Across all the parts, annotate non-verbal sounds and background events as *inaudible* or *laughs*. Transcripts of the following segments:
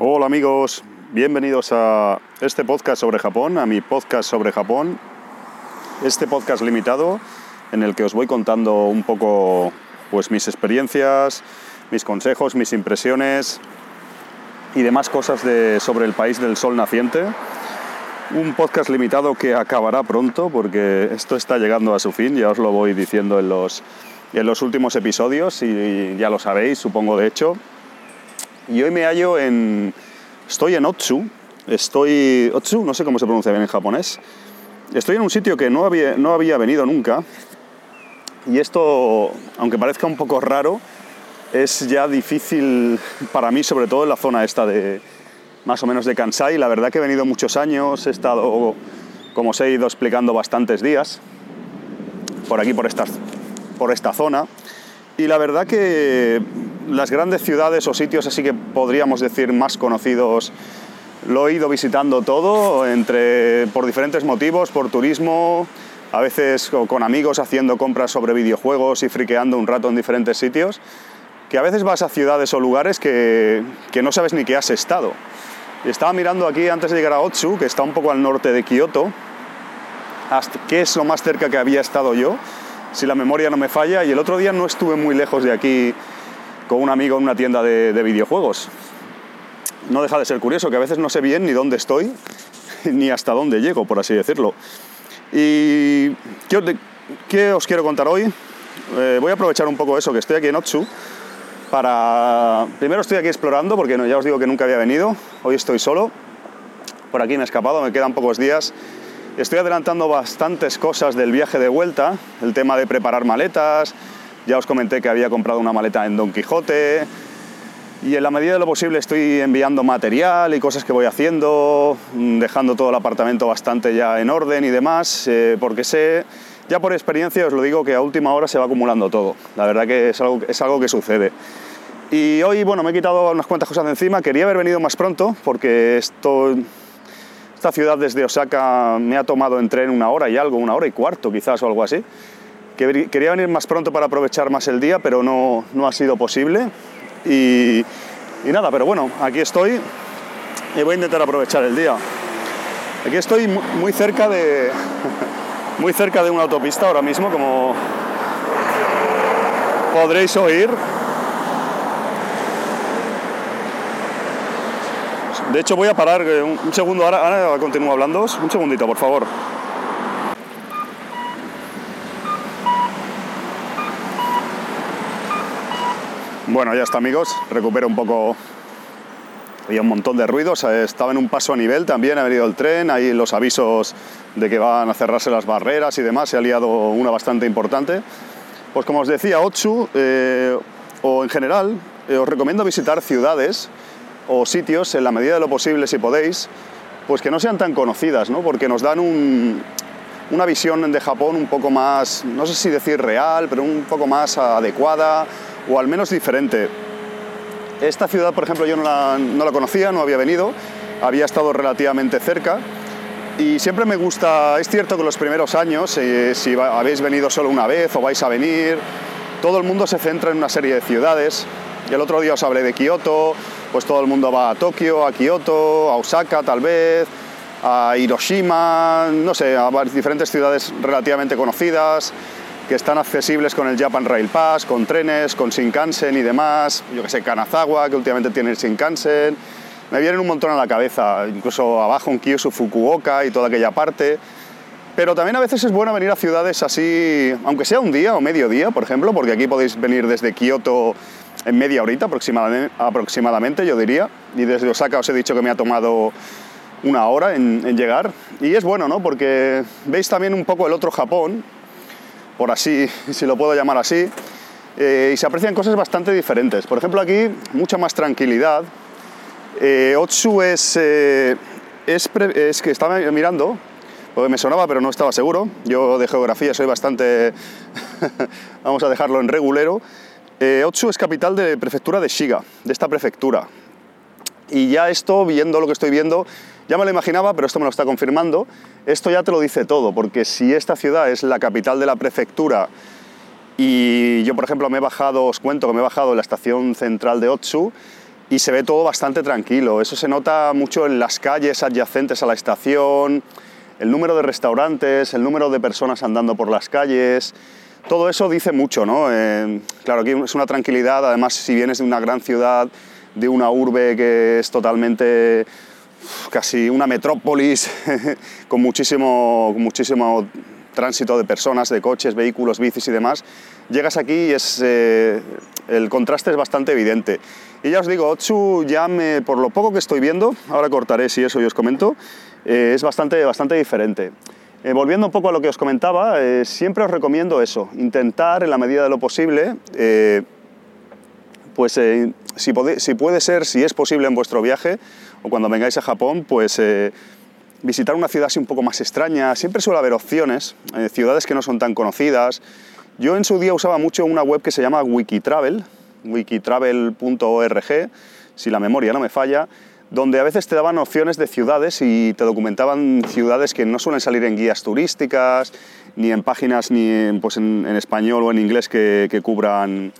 Hola amigos, bienvenidos a este podcast sobre Japón, a mi podcast sobre Japón. Este podcast limitado en el que os voy contando un poco pues mis experiencias, mis consejos, mis impresiones y demás cosas de, sobre el país del sol naciente. Un podcast limitado que acabará pronto porque esto está llegando a su fin, ya os lo voy diciendo en los, en los últimos episodios y ya lo sabéis, supongo de hecho. Y hoy me hallo en... Estoy en Otsu. Estoy... Otsu, no sé cómo se pronuncia bien en japonés. Estoy en un sitio que no había, no había venido nunca. Y esto, aunque parezca un poco raro, es ya difícil para mí, sobre todo en la zona esta de más o menos de Kansai. La verdad que he venido muchos años, he estado, como os he ido explicando, bastantes días por aquí, por esta, por esta zona. Y la verdad que las grandes ciudades o sitios así que podríamos decir más conocidos lo he ido visitando todo entre por diferentes motivos, por turismo, a veces con amigos haciendo compras sobre videojuegos y friqueando un rato en diferentes sitios, que a veces vas a ciudades o lugares que, que no sabes ni que has estado. estaba mirando aquí antes de llegar a Otsu, que está un poco al norte de Kioto, hasta, que es lo más cerca que había estado yo, si la memoria no me falla, y el otro día no estuve muy lejos de aquí con un amigo en una tienda de, videojuegos. No deja de ser curioso que a veces no sé bien ni dónde estoy, *laughs* ni hasta dónde llego, por así decirlo. ¿Y qué, os quiero contar hoy? Eh, voy a aprovechar un poco eso, que estoy aquí en Otsu, para... Primero estoy aquí explorando, porque ya os digo que nunca había venido, hoy estoy solo, por aquí me he escapado, me quedan pocos días. Estoy adelantando bastantes cosas del viaje de vuelta, el tema de preparar maletas, ya os comenté que había comprado una maleta en Don Quijote y en la medida de lo posible estoy enviando material y cosas que voy haciendo, mm, dejando todo el apartamento bastante ya en orden y demás, eh, porque sé, ya por experiencia os lo digo, que a última hora se va acumulando todo. La verdad que es algo, es algo que sucede. Y hoy, bueno, me he quitado unas cuantas cosas de encima. Quería haber venido más pronto porque esta ciudad desde Osaka me ha tomado en tren una hora y algo, una hora y cuarto quizás o algo así. Quería venir más pronto para aprovechar más el día, pero no, no ha sido posible. Y, nada, pero bueno, aquí estoy y voy a intentar aprovechar el día. Aquí estoy muy cerca de, *laughs* muy cerca de una autopista ahora mismo, como podréis oír. De hecho, voy a parar un, segundo, ahora, ahora continúo hablando. Un segundito, por favor. Bueno, ya está amigos, recupero un poco, había un montón de ruidos, eh, estaba en un paso a nivel también, ha venido el tren, ahí los avisos de que van a cerrarse las barreras y demás, se ha liado una bastante importante. Pues como os decía, Otsu, eh, o en general, eh, os recomiendo visitar ciudades o sitios en la medida de lo posible, si podéis, pues que no sean tan conocidas, ¿no? porque nos dan una visión de Japón un poco más, no sé si decir real, pero un poco más adecuada o al menos diferente. Esta ciudad, por ejemplo, yo no la, conocía, no había venido, había estado relativamente cerca y siempre me gusta, es cierto que los primeros años, eh, si habéis venido solo una vez o vais a venir, todo el mundo se centra en una serie de ciudades. El otro día os hablé de Kioto, pues todo el mundo va a Tokio, a Kioto, a Osaka tal vez, a Hiroshima, no sé, a diferentes ciudades relativamente conocidas que están accesibles con el Japan Rail Pass, con trenes, con Shinkansen y demás. Yo que sé, Kanazawa, que últimamente tiene el Shinkansen. Me vienen un montón a la cabeza, incluso abajo en Kyushu, Fukuoka y toda aquella parte. Pero también a veces es bueno venir a ciudades así, aunque sea un día o medio día, por ejemplo, porque aquí podéis venir desde Kioto en media horita aproximadamente, yo diría. Y desde Osaka os he dicho que me ha tomado una hora en, en llegar. Y es bueno, ¿no? Porque veis también un poco el otro Japón, por así, si lo puedo llamar así. eh, y se aprecian cosas bastante diferentes. Por ejemplo, aquí mucha más tranquilidad. Eh, Otsu es, eh, es, que estaba mirando, porque me sonaba pero no estaba seguro. Yo de geografía soy bastante, *laughs* vamos a dejarlo en regulero. Otsu es capital de prefectura de Shiga, de esta prefectura. Y ya esto, viendo lo que estoy viendo, ya me lo imaginaba, pero esto me lo está confirmando. Esto ya te lo dice todo, porque si esta ciudad es la capital de la prefectura y yo, por ejemplo, me he bajado, os cuento que me he bajado en la estación central de Otsu y se ve todo bastante tranquilo. Eso se nota mucho en las calles adyacentes a la estación, el número de restaurantes, el número de personas andando por las calles. Todo eso dice mucho, ¿no? Eh, claro, aquí es una tranquilidad, además si vienes de una gran ciudad, de una urbe que es totalmente casi una metrópolis *laughs* con muchísimo, muchísimo tránsito de personas, de coches, vehículos, bicis y demás, llegas aquí y es, eh, el contraste es bastante evidente. Y ya os digo, Otsu ya me, por lo poco que estoy viendo, ahora cortaré si eso y os comento, eh, es bastante, bastante diferente. Eh, volviendo un poco a lo que os comentaba, siempre os recomiendo eso, intentar en la medida de lo posible, pues si, si puede ser, si es posible en vuestro viaje, o cuando vengáis a Japón, pues eh, visitar una ciudad así un poco más extraña. Siempre suele haber opciones, eh, ciudades que no son tan conocidas. Yo en su día usaba mucho una web que se llama Wikitravel, wikitravel.org, si la memoria no me falla, donde a veces te daban opciones de ciudades y te documentaban ciudades que no suelen salir en guías turísticas, ni en páginas ni en, pues en, español o en inglés que, que cubran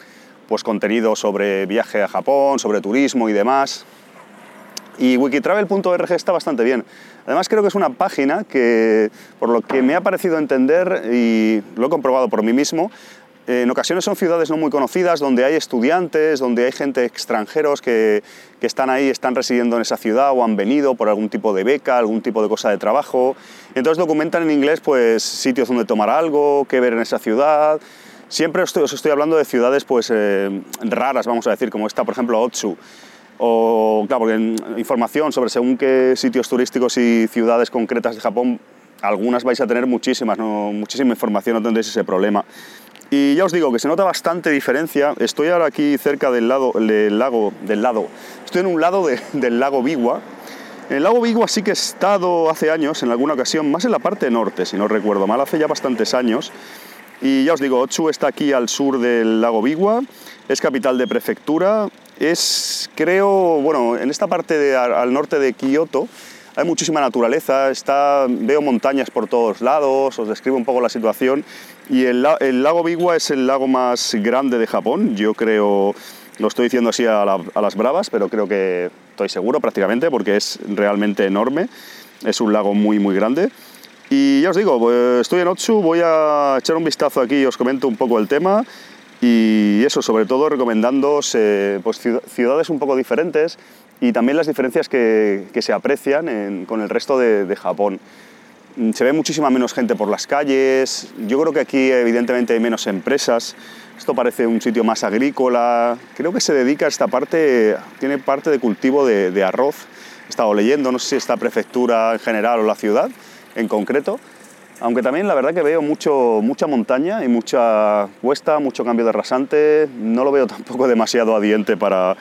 pues, contenido sobre viaje a Japón, sobre turismo y demás. Y wikitravel.org está bastante bien. Además creo que es una página que, por lo que me ha parecido entender, y lo he comprobado por mí mismo, en ocasiones son ciudades no muy conocidas donde hay estudiantes, donde hay gente extranjeros que, que, están ahí, están residiendo en esa ciudad o han venido por algún tipo de beca, algún tipo de cosa de trabajo. Entonces documentan en inglés pues sitios donde tomar algo, qué ver en esa ciudad. Siempre os estoy, hablando de ciudades pues eh, raras, vamos a decir, como esta, por ejemplo, Otsu o, claro, porque información sobre según qué sitios turísticos y ciudades concretas de Japón, algunas vais a tener muchísimas, ¿no? muchísima información, no tendréis ese problema. Y ya os digo que se nota bastante diferencia. Estoy ahora aquí cerca del, lado, del lago, del lado, estoy en un lado *laughs* del lago Biwa. En el lago Biwa sí que he estado hace años, en alguna ocasión, más en la parte norte, si no recuerdo mal, hace ya bastantes años. Y ya os digo, Otsu está aquí al sur del lago Biwa, es capital de prefectura, es, creo, bueno, en esta parte al norte de Kioto hay muchísima naturaleza, está, veo montañas por todos lados, os describo un poco la situación. Y el, lago Biwa es el lago más grande de Japón, yo creo, lo estoy diciendo así a, a las bravas, pero creo que estoy seguro prácticamente porque es realmente enorme, es un lago muy, muy grande. Y ya os digo, pues, estoy en Otsu, voy a echar un vistazo aquí y os comento un poco el tema. Y eso, sobre todo recomendando pues, ciudades un poco diferentes y también las diferencias que, se aprecian con el resto de, Japón. Mm, se ve muchísima menos gente por las calles, yo creo que aquí evidentemente hay menos empresas, esto parece un sitio más agrícola, creo que se dedica a esta parte, tiene parte de cultivo de, de arroz, he estado leyendo, no sé si esta prefectura en general o la ciudad en concreto, aunque también la verdad que veo mucho, mucha montaña y mucha cuesta, mucho cambio de rasante. No lo veo *laughs* tampoco demasiado adiente para,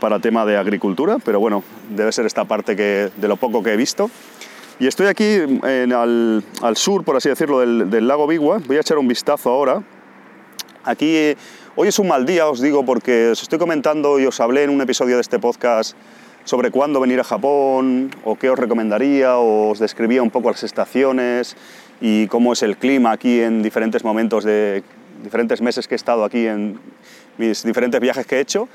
para tema de agricultura, pero bueno, debe ser esta parte que, de lo poco que he visto. Y estoy aquí en, al, al, sur, por así decirlo, del, del, lago Bigua. Voy a echar un vistazo ahora. Aquí hoy es un mal día, os digo, porque os estoy comentando y os hablé en un episodio de este podcast sobre cuándo venir a Japón o qué os recomendaría, o os describía un poco las estaciones y cómo es el clima aquí en diferentes momentos de diferentes meses que he estado aquí en mis diferentes viajes que he hecho.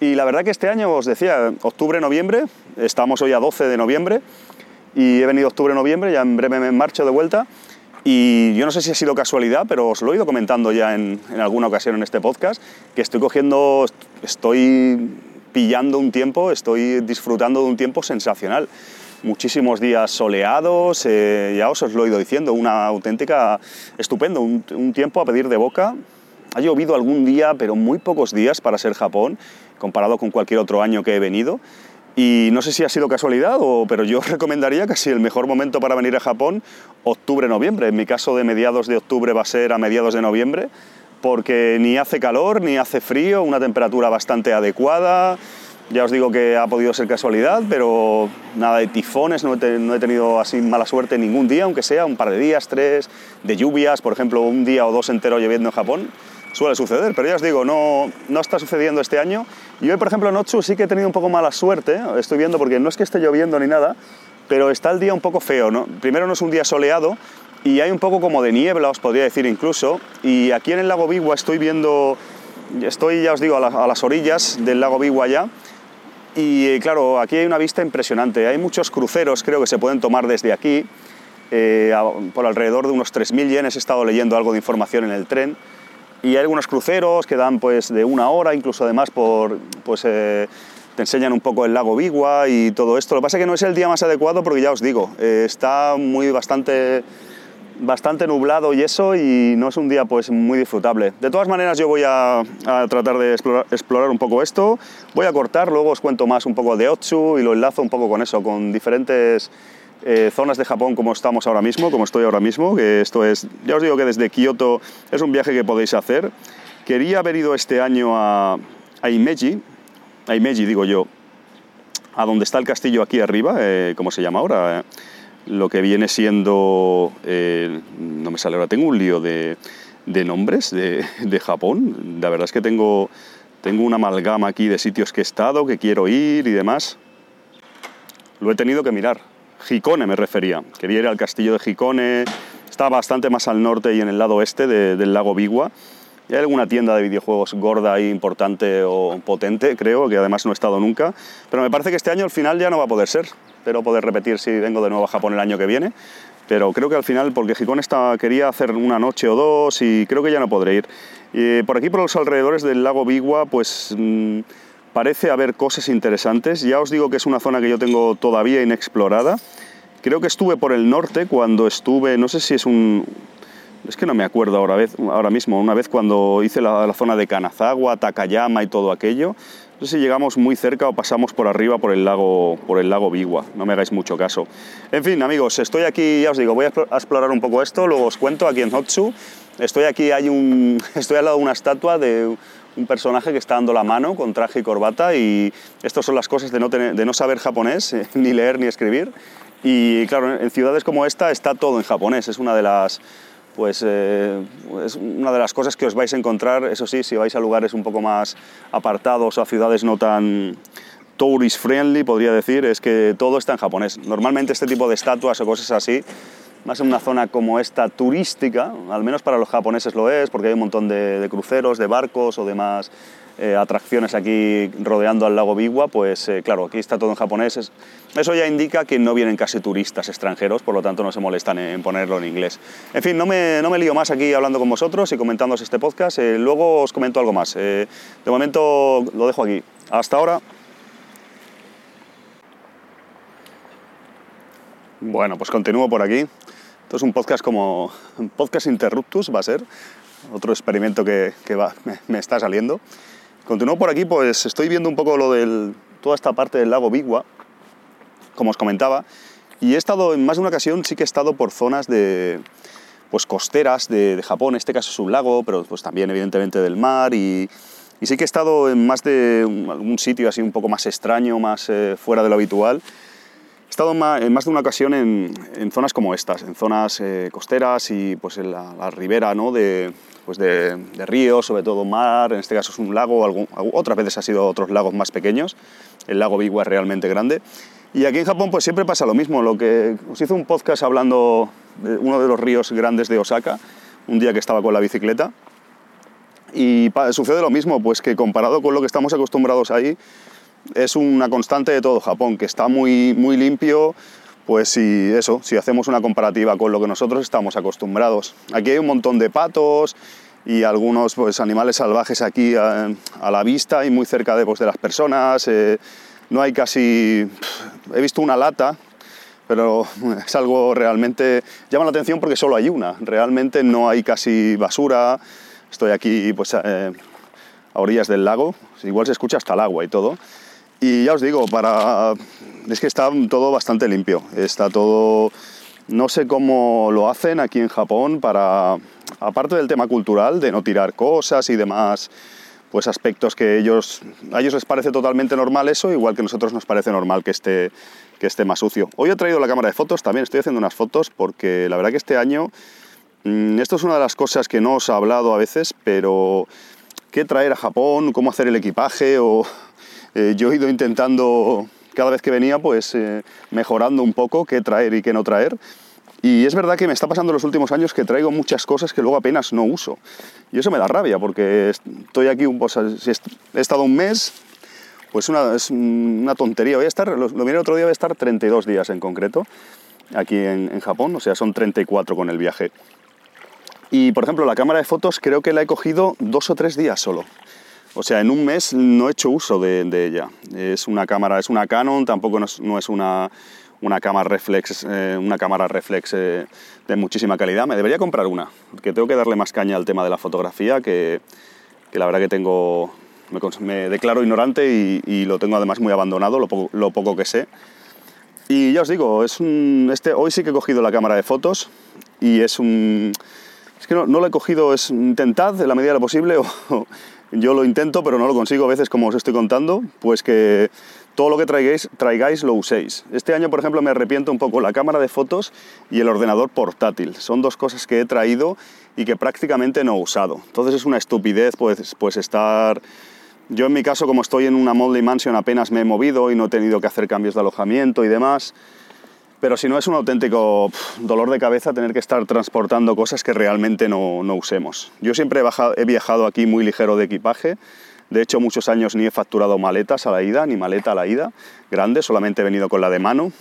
Y la verdad que este año, os decía, octubre, noviembre, estamos hoy a 12 de noviembre y he venido octubre-noviembre, ya en breve me marcho de vuelta. Y yo no sé si ha sido casualidad, pero os lo he ido comentando ya en, en alguna ocasión en este podcast, que estoy cogiendo, estoy pillando un tiempo, estoy disfrutando de un tiempo sensacional muchísimos días soleados, eh, ya os, lo he ido diciendo, una auténtica estupendo, un, tiempo a pedir de boca. Ha llovido algún día, pero muy pocos días para ser Japón, comparado con cualquier otro año que he venido. Y no sé si ha sido casualidad, o, pero yo *laughs* recomendaría casi el mejor momento para venir a Japón, octubre-noviembre. En mi caso, de mediados de octubre va a ser a mediados de noviembre, porque ni hace calor ni hace frío, una temperatura bastante adecuada. Ya os digo que ha podido ser casualidad, pero nada de tifones, no he, tenido así mala suerte ningún día, aunque sea un par de días, tres, de lluvias, por ejemplo, un día o dos entero lloviendo en Japón, suele suceder, pero ya os digo, no, no está sucediendo este año. Y hoy, por ejemplo, en Otsu sí que he tenido un poco mala suerte, estoy viendo, porque no es que esté lloviendo ni nada, pero está el día un poco feo, ¿no? Primero no es un día soleado y hay un poco como de niebla, os podría decir incluso, y aquí en el lago Bigua estoy viendo, estoy, ya os digo, a, las orillas del lago Bigua ya, y eh, claro, aquí hay una vista impresionante. Hay muchos cruceros, creo que se pueden tomar desde aquí, eh, por alrededor de unos 3.000 yenes. He estado leyendo algo de información en el tren. Y hay algunos cruceros que dan pues de una hora, incluso además por, pues, eh, te enseñan un poco el lago Bigua y todo esto. Lo que pasa es que no es el día más adecuado porque ya os digo, está muy bastante bastante nublado y eso, y no es un día pues muy disfrutable. De todas maneras yo voy a, tratar de explorar, un poco esto, voy a cortar, luego os cuento más un poco de Otsu y lo enlazo un poco con eso, con diferentes eh, zonas de Japón como estamos ahora mismo, como estoy ahora mismo, que esto es, ya os digo que desde Kioto es un viaje que podéis hacer. Quería haber ido este año a, a Imeji, a Imeji digo yo, a donde está el castillo aquí arriba, eh, ¿cómo se llama ahora? Lo que viene siendo, eh, no me sale ahora, tengo un lío de, nombres de, Japón, la verdad es que tengo, tengo una amalgama aquí de sitios que he estado, que quiero ir y demás. Lo he tenido que mirar. Hikone me refería, quería ir al castillo de Hikone, está bastante más al norte y en el lado oeste del lago Bigua. Y hay alguna tienda de videojuegos gorda y importante o potente, creo, que además no he estado nunca. Pero me parece que este año al final ya no va a poder ser espero poder repetir si vengo de nuevo a Japón el año que viene. Pero creo que al final, porque Gijón está, quería hacer una noche o dos y creo que ya no podré ir. Y por aquí, por los alrededores del lago Bigua, pues mm, parece haber cosas interesantes. Ya os digo que es una zona que yo tengo todavía inexplorada. Creo que estuve por el norte cuando estuve, no sé si es un... Es que no me acuerdo ahora, ahora mismo, una vez cuando hice la zona de Kanazawa, Takayama y todo aquello. No sé si llegamos muy cerca o pasamos por arriba por el lago, por el lago Bigua, no me hagáis mucho caso. En fin, amigos, estoy aquí, ya os digo, voy a explorar un poco esto, luego os cuento aquí en Hotsu. Estoy aquí, hay un, *laughs* estoy al lado de una estatua de un personaje que está dando la mano con traje y corbata y estas son las cosas de no, de no saber japonés, *laughs* ni leer ni escribir. Y claro, en ciudades como esta está todo en japonés, es una de las pues eh, es una de las cosas que os vais a encontrar, eso sí, si vais a lugares un poco más apartados o a ciudades no tan tourist friendly, podría decir, es que todo está en japonés. Normalmente este tipo de estatuas o cosas así, más en una zona como esta turística, al menos para los japoneses lo es, porque hay un montón de, de cruceros, de barcos o demás eh, atracciones aquí rodeando al lago Bigua, pues eh, claro, aquí está todo en japonés. Eso ya indica que no vienen casi turistas extranjeros, por lo tanto no se molestan en ponerlo en inglés. En fin, no me, no me lío más aquí hablando con vosotros y comentándoos este podcast. Eh, luego os comento algo más. de momento lo dejo aquí. Hasta ahora. Bueno, pues continúo por aquí. Esto es un podcast como un podcast interruptus, va a ser otro experimento que, que va, me, está saliendo. Continúo por aquí, pues estoy viendo un poco lo de toda esta parte del lago Bigua, como os comentaba, y he estado en más de una ocasión, sí que he estado por zonas de, pues costeras de, Japón, en este caso es un lago, pero pues también evidentemente del mar, y, sí que he estado en más de algún sitio así un poco más extraño, más eh, fuera de lo habitual. He estado en más de una ocasión en, zonas como estas, en zonas eh, costeras y pues en la, la ribera ¿no? de, pues de, ríos, sobre todo mar, en este caso es un lago, otras veces ha sido otros lagos más pequeños, el lago Biwa es realmente grande. Y aquí en Japón pues siempre pasa lo mismo, lo que os hice un podcast hablando de uno de los ríos grandes de Osaka, un día que estaba con la bicicleta, y sucede lo mismo, pues que comparado con lo que estamos acostumbrados ahí, es una constante de todo Japón, que está muy, muy limpio, pues si eso, si hacemos una comparativa con lo que nosotros estamos acostumbrados. Aquí hay un montón de patos y algunos pues, animales salvajes aquí a, la vista y muy cerca de, pues, de las personas. Eh, no hay casi... He visto una lata, pero *laughs* es algo realmente... llama la atención porque solo hay una. Realmente no hay casi basura. Estoy aquí pues, eh, a orillas del lago. Igual se escucha hasta el agua y todo. Y ya os digo, para... es que está todo bastante limpio. Está todo... No sé cómo lo hacen aquí en Japón para aparte del tema cultural, de no tirar cosas y demás, pues aspectos que ellos, a ellos les parece totalmente normal eso, igual que a nosotros nos parece normal que esté, que esté más sucio. Hoy he traído la cámara de fotos, también estoy haciendo unas fotos porque la verdad que este año, mm, esto es una de las cosas que no os he hablado a veces, pero qué traer a Japón, cómo hacer el equipaje, o eh, yo he ido intentando cada vez que venía, pues eh, mejorando un poco qué traer y qué no traer. Y es verdad que me está pasando los últimos años que traigo muchas cosas que luego apenas no uso. Y eso me da rabia, porque estoy aquí, si he estado un mes, pues una, es una tontería. Voy a estar, lo, miré el otro día, voy a estar 32 días en concreto aquí en, en Japón, o sea, son 34 con el viaje. Y por ejemplo, la cámara de fotos creo que la he cogido dos o tres días solo. O sea, en un mes no he hecho uso de, ella. Es una cámara, es una Canon, tampoco no es, una, una, cámara reflex, eh, una cámara reflex eh, de muchísima calidad. Me debería comprar una, que tengo que darle más caña al tema de la fotografía, que, que la verdad que tengo, me, declaro ignorante y, lo tengo además muy abandonado, lo, lo, poco que sé. Y ya os digo, es un, este, hoy sí que he cogido la cámara de fotos y es un es que no, lo he cogido, es intentad en la medida de lo posible, *laughs* o, yo lo intento, pero no lo consigo a veces, como os estoy contando, pues que todo lo que traigáis, traigáis lo uséis. Este año, por ejemplo, me arrepiento un poco la cámara de fotos y el ordenador portátil. Son dos cosas que he traído y que prácticamente no he usado. Entonces es una estupidez pues, pues estar... Yo en mi caso, como estoy en una Modley Mansion, apenas me he movido y no he tenido que hacer cambios de alojamiento y demás pero si no es un auténtico dolor de cabeza tener que estar transportando cosas que realmente no, usemos. Yo siempre he, he, viajado aquí muy ligero de equipaje, de hecho muchos años ni he facturado maletas a la ida, ni maleta a la ida, grande, solamente he venido con la de mano.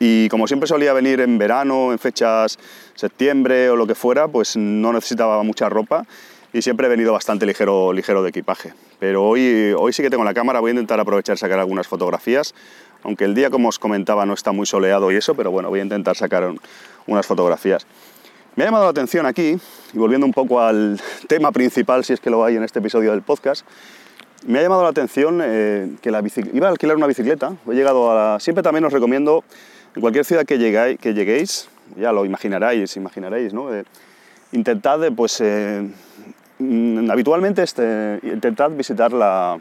Y como siempre solía venir en verano, en fechas septiembre o lo que fuera, pues no necesitaba mucha ropa y siempre he venido bastante ligero, ligero de equipaje. Pero hoy, hoy sí que tengo la cámara, voy a intentar aprovechar sacar algunas fotografías aunque el día, como os comentaba, no está muy soleado y eso, pero bueno, voy a intentar sacar unas fotografías. Me ha llamado la atención aquí, y volviendo un poco al tema principal, si es que lo hay en este episodio del podcast, me ha llamado la atención eh, que la iba a alquilar una bicicleta, he llegado a Siempre también os recomiendo, en cualquier ciudad que, llegáis, que lleguéis, ya lo imaginaréis, imaginaréis, ¿no? Eh, intentad, pues, eh, mm, habitualmente este, intentad visitar la,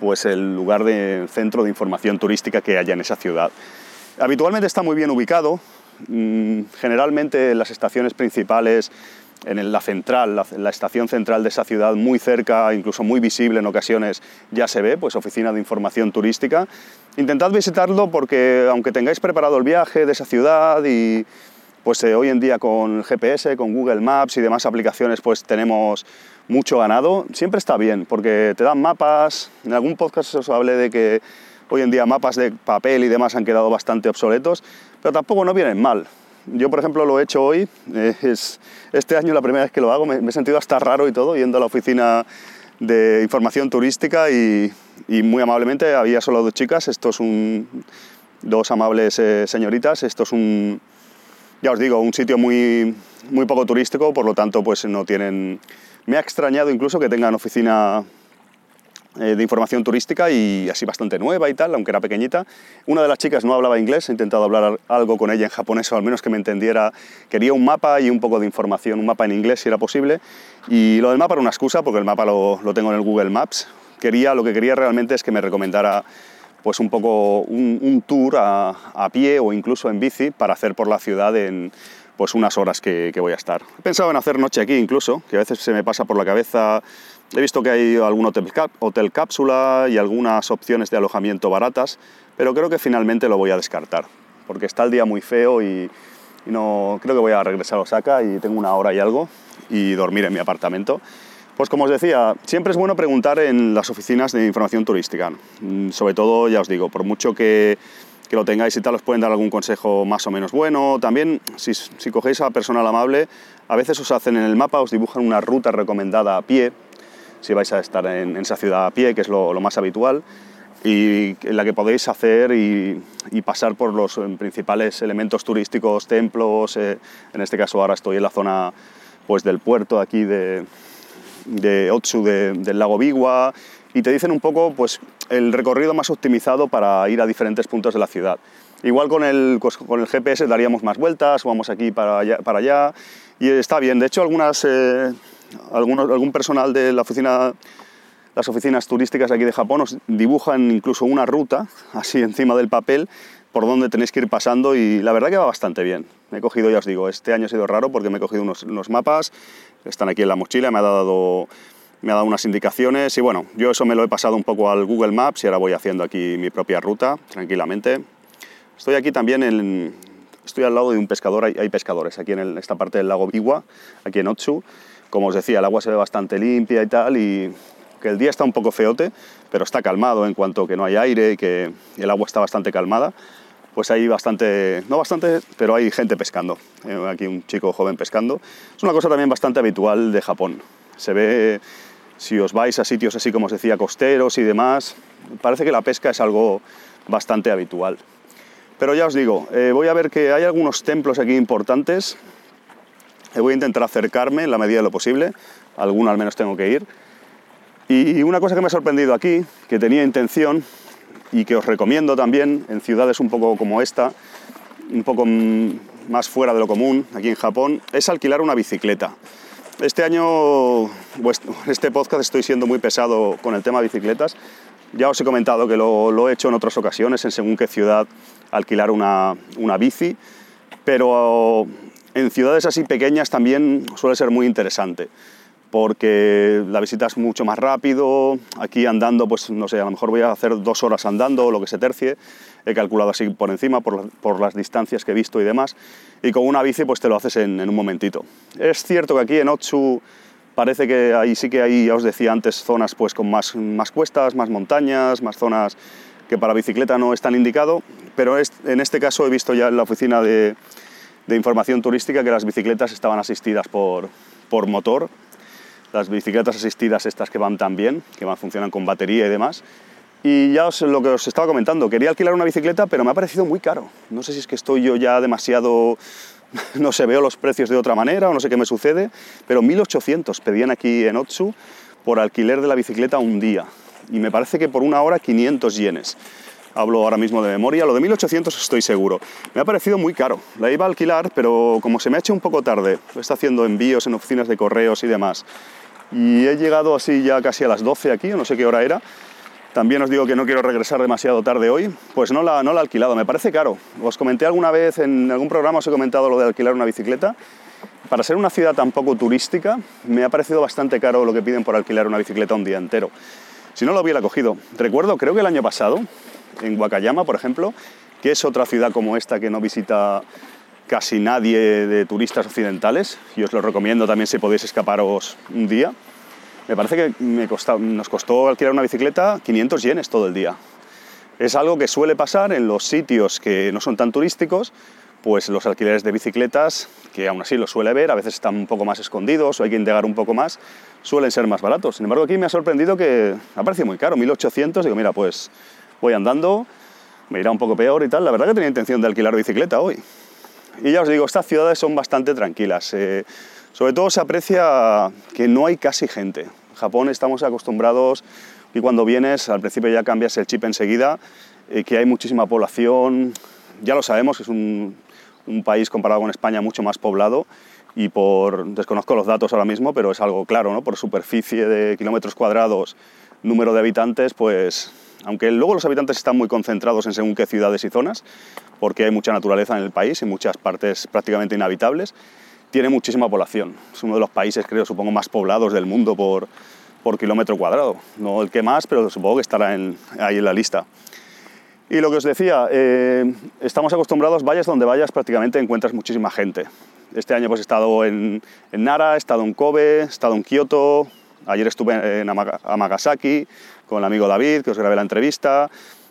pues el lugar de centro de información turística que haya en esa ciudad. Habitualmente está muy bien ubicado, mm, generalmente las estaciones principales, en la central, la, estación central de esa ciudad, muy cerca, incluso muy visible en ocasiones, ya se ve, pues oficina de información turística. Intentad visitarlo porque aunque tengáis preparado el viaje de esa ciudad y pues eh, hoy en día con GPS, con Google Maps y demás aplicaciones, pues tenemos mucho ganado, siempre está bien, porque te dan mapas, en algún podcast os hablé de que hoy en día mapas de papel y demás han quedado bastante obsoletos, pero tampoco no vienen mal. Yo, por ejemplo, lo he hecho hoy, eh, es, este año la primera vez que lo hago, me, he sentido hasta raro y todo, yendo a la oficina de información turística y, muy amablemente había solo dos chicas, estos un, dos amables eh, señoritas, esto es un, ya os digo, un sitio muy, muy poco turístico, por lo tanto, pues no tienen me ha extrañado incluso que tengan oficina eh, de información turística y así bastante nueva y tal, aunque era pequeñita. Una de las chicas no hablaba inglés, he intentado hablar algo con ella en japonés o al menos que me entendiera. Quería un mapa y un poco de información, un mapa en inglés si era posible. Y lo del mapa era una excusa porque el mapa lo, lo tengo en el Google Maps. Quería, lo que quería realmente es que me recomendara pues un poco un, tour a, pie o incluso en bici para hacer por la ciudad en, pues unas horas que, voy a estar. He pensado en hacer noche aquí incluso, que a veces se me pasa por la cabeza. He visto que hay algún hotel, hotel cápsula y algunas opciones de alojamiento baratas, pero creo que finalmente lo voy a descartar, porque está el día muy feo y, no creo que voy a regresar a Osaka y tengo una hora y algo y dormir en mi apartamento. Pues como os decía, siempre es bueno preguntar en las oficinas de información turística. Mm, sobre todo, ya os digo, por mucho que que lo tengáis y tal, os pueden dar algún consejo más o menos bueno. También, si, si cogéis a personal amable, a veces os hacen en el mapa, os dibujan una ruta recomendada a pie, si vais a estar en, esa ciudad a pie, que es lo, más habitual, y en la que podéis hacer y, pasar por los principales elementos turísticos, templos, eh, en este caso ahora estoy en la zona pues, del puerto aquí de, de Otsu del lago Biwa y te dicen un poco pues, el recorrido más optimizado para ir a diferentes puntos de la ciudad. Igual con el, pues, con el GPS daríamos más vueltas, vamos aquí para allá, para allá y está bien. De hecho, eh, algunos, algún personal de la oficina, las oficinas turísticas aquí de Japón os dibujan incluso una ruta así encima del papel por donde tenéis que ir pasando y la verdad que va bastante bien. Me he cogido, ya os digo, este año ha sido raro porque me he cogido unos, unos mapas, están aquí en la mochila, me ha dado me ha dado unas indicaciones y bueno, yo eso me lo he pasado un poco al Google Maps y ahora voy haciendo aquí mi propia ruta tranquilamente. Estoy aquí también en, estoy al lado de un pescador, hay, pescadores aquí en esta parte del lago Biwa, aquí en Otsu. Como os decía, el agua se ve bastante limpia y tal y que el día está un poco feote, pero está calmado en cuanto que no hay aire y que el agua está bastante calmada. Pues hay bastante, no bastante, pero hay gente pescando. Eh, aquí un chico joven pescando. Es una cosa también bastante habitual de Japón. Se ve si os vais a sitios así como os decía, costeros y demás, parece que la pesca es algo bastante habitual. Pero ya os digo, eh, voy a ver que hay algunos templos aquí importantes. Eh, voy a intentar acercarme en la medida de lo posible. Alguno al menos tengo que ir. Y una cosa que me ha sorprendido aquí, que tenía intención y que os recomiendo también en ciudades un poco como esta, un poco más fuera de lo común, aquí en Japón, es alquilar una bicicleta. Este año, este podcast estoy siendo muy pesado con el tema de bicicletas. Ya os he comentado que lo, he hecho en otras ocasiones, en según qué ciudad alquilar una, una bici, pero en ciudades así pequeñas también suele ser muy interesante porque la visita es mucho más rápido, aquí andando, pues no sé, a lo mejor voy a hacer dos horas andando o lo que se tercie, he calculado así por encima, por, por, las distancias que he visto y demás, y con una bici pues te lo haces en, un momentito. Es cierto que aquí en Otsu parece que ahí sí que hay, ya os decía antes, zonas pues con más, más cuestas, más montañas, más zonas que para bicicleta no están indicado, pero en este caso he visto ya en la oficina de, de información turística que las bicicletas estaban asistidas por, por motor, las bicicletas asistidas estas que van tan bien, que van, funcionan con batería y demás, y ya os, lo que os estaba comentando, quería alquilar una bicicleta, pero me ha parecido muy caro. No sé si es que estoy yo ya demasiado, *laughs* no sé, veo los precios de otra manera o no sé qué me sucede, pero 1800 pedían aquí en Otsu por alquiler de la bicicleta un día. Y me parece que por una hora 500 yenes. Hablo ahora mismo de memoria, lo de 1800 estoy seguro. Me ha parecido muy caro. La iba a alquilar, pero como se me ha hecho un poco tarde, está haciendo envíos en oficinas de correos y demás, y he llegado así ya casi a las 12 aquí, no sé qué hora era, también os digo que no quiero regresar demasiado tarde hoy, pues no la, no la he alquilado, me parece caro. Os comenté alguna vez, en algún programa os he comentado lo de alquilar una bicicleta. Para ser una ciudad tan poco turística, me ha parecido bastante caro lo que piden por alquilar una bicicleta un día entero. Si no lo hubiera cogido. Recuerdo, creo que el año pasado, en Wakayama, por ejemplo, que es otra ciudad como esta que no visita casi nadie de turistas occidentales, y os lo recomiendo también si podéis escaparos un día, me parece que nos costó alquilar una bicicleta 500 yenes todo el día. Es algo que suele pasar en los sitios que no son tan turísticos, pues los alquileres de bicicletas, que aún así los suele ver, a veces están un poco más escondidos o hay que indagar un poco más, suelen ser más baratos. Sin embargo, aquí me ha sorprendido que ha parecido muy caro, 1800, digo, mira, pues voy andando, me irá un poco peor y tal. La verdad que tenía intención de alquilar bicicleta hoy. Y ya os digo, estas ciudades son bastante tranquilas. Eh, sobre todo se aprecia que no hay casi gente. En Japón estamos acostumbrados y cuando vienes al principio ya cambias el chip enseguida, eh, que hay muchísima población, ya lo sabemos, es un, país comparado con España mucho más poblado y por, desconozco los datos ahora mismo, pero es algo claro, ¿no? por superficie de kilómetros cuadrados, número de habitantes, pues aunque luego los habitantes están muy concentrados en según qué ciudades y zonas, porque hay mucha naturaleza en el país y muchas partes prácticamente inhabitables, tiene muchísima población. Es uno de los países, creo, supongo, más poblados del mundo por, por kilómetro cuadrado. No el que más, pero supongo que estará ahí en la lista. Y lo que os decía, eh, estamos acostumbrados, vayas donde vayas, prácticamente encuentras muchísima gente. Este año pues, he estado en, en Nara, he estado en Kobe, he estado en Kioto, ayer estuve en Amagasaki con el amigo David, que os grabé la entrevista.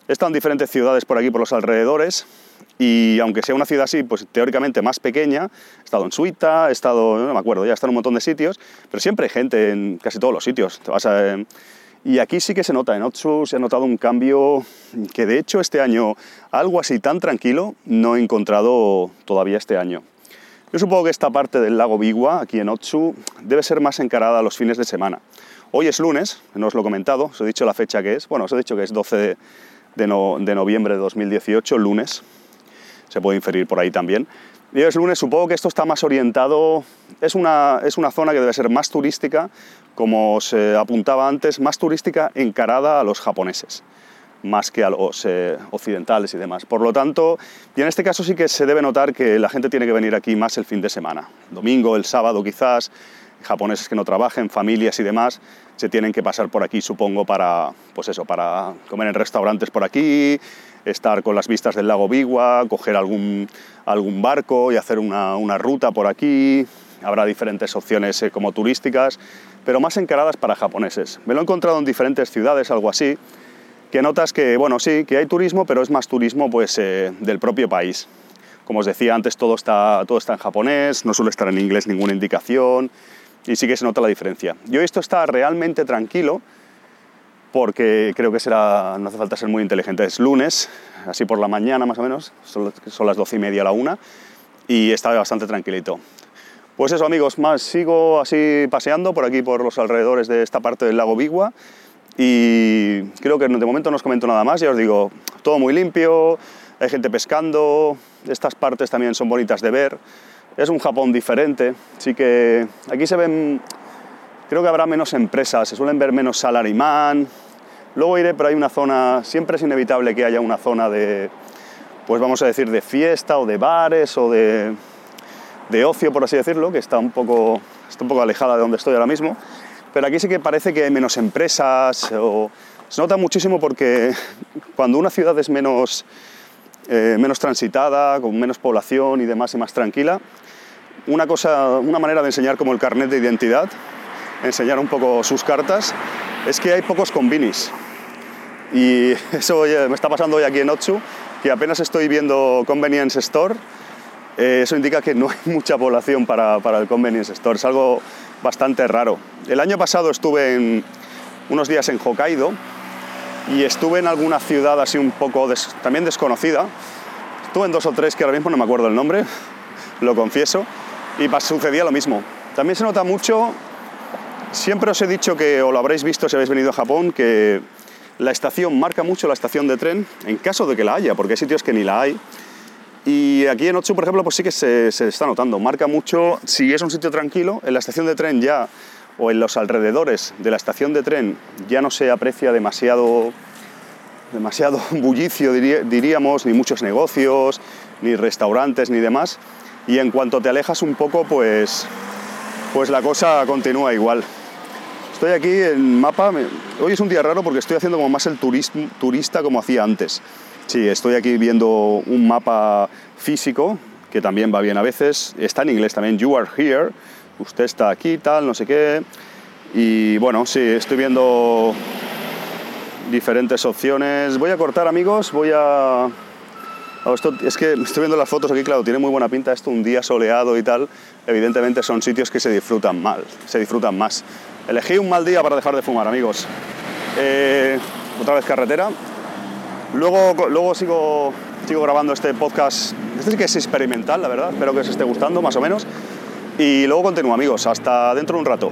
He estado en diferentes ciudades por aquí, por los alrededores, y aunque sea una ciudad así, pues teóricamente más pequeña, he estado en Suita, he estado, no me acuerdo, ya he estado en un montón de sitios, pero siempre hay gente en casi todos los sitios. Te vas y aquí sí que se nota, en Otsu se ha notado un cambio que de hecho este año, algo así tan tranquilo, no he encontrado todavía este año. Yo supongo que esta parte del lago Biwa, aquí en Otsu, debe ser más encarada los fines de semana. Hoy es lunes, no os lo he comentado, os he dicho la fecha que es. Bueno, os he dicho que es 12 de, noviembre de 2018, lunes. Se puede inferir por ahí también. Y es lunes, supongo que esto está más orientado, es una, es una zona que debe ser más turística, como os apuntaba antes, más turística encarada a los japoneses más que a los eh, occidentales y demás. Por lo tanto, y en este caso sí que se debe notar que la gente tiene que venir aquí más el fin de semana. Domingo, el sábado quizás, japoneses que no trabajen, familias y demás, se tienen que pasar por aquí, supongo, para, pues eso, para comer en restaurantes por aquí, estar con las vistas del lago Biwa, coger algún, algún barco y hacer una, una ruta por aquí. Habrá diferentes opciones eh, como turísticas, pero más encaradas para japoneses. Me lo he encontrado en diferentes ciudades, algo así, que notas que, bueno, sí, que hay turismo, pero es más turismo pues, eh, del propio país. Como os decía antes, todo está, todo está en japonés, no suele estar en inglés ninguna indicación, y sí que se nota la diferencia. Yo esto está realmente tranquilo, porque creo que será, no hace falta ser muy inteligente, es lunes, así por la mañana más o menos, son, las doce y media a la una, y está bastante tranquilito. Pues eso amigos, más sigo así paseando por aquí, por los alrededores de esta parte del lago Bigua, y creo que de momento no os comento nada más, ya os digo, todo muy limpio, hay gente pescando, estas partes también son bonitas de ver, es un Japón diferente, así que aquí se ven, creo que habrá menos empresas, se suelen ver menos salaryman, luego iré, pero hay una zona, siempre es inevitable que haya una zona de, pues vamos a decir, de fiesta o de bares o de, de ocio, por así decirlo, que está un, poco, está un poco alejada de donde estoy ahora mismo, pero aquí sí que parece que hay menos empresas, o... se nota muchísimo porque cuando una ciudad es menos, eh, menos transitada, con menos población y demás y más tranquila, una, cosa, una manera de enseñar como el carnet de identidad, enseñar un poco sus cartas, es que hay pocos combinis. Y *laughs* eso me está pasando hoy aquí en Otsu, que apenas estoy viendo convenience store, eh, eso indica que no hay *laughs* mucha población para, para, el convenience store, es algo bastante raro. El año pasado estuve en, unos días en Hokkaido y estuve en alguna ciudad así un poco también desconocida. Estuve en dos o tres que ahora mismo no me acuerdo el nombre, *laughs* lo confieso, y sucedía lo mismo. También se nota mucho, siempre os he dicho que, o lo habréis visto si habéis venido a Japón, que la estación marca mucho la estación de tren, en caso de que la haya, porque hay sitios que ni la hay. Y aquí en Otsu, por ejemplo, pues sí que se, está notando. Marca mucho, si es un sitio tranquilo, en la estación de tren ya, o en los alrededores de la estación de tren, ya no se aprecia demasiado, demasiado *laughs* bullicio, diríamos, ni muchos negocios, ni restaurantes, ni demás. Y en cuanto te alejas un poco, pues, pues la cosa continúa igual. Estoy aquí en mapa. Hoy es un día raro porque estoy haciendo como más el turismo, turista como hacía antes. Sí, estoy aquí viendo un mapa físico, que también va bien a veces. Está en inglés también, you are here, usted está aquí, tal, no sé qué. Y bueno, sí, estoy viendo diferentes opciones. Voy a cortar, amigos, voy a... Esto, es que estoy viendo las fotos aquí, claro, tiene muy buena pinta esto, un día soleado y tal. Evidentemente son sitios que se disfrutan mal, se disfrutan más. Elegí un mal día para dejar de fumar, amigos. Eh, otra vez carretera, Luego, luego sigo, sigo grabando este podcast. Este sí que es experimental, la verdad. Espero que os esté gustando, más o menos. Y luego continúo, amigos. Hasta dentro de un rato.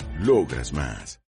Logras más.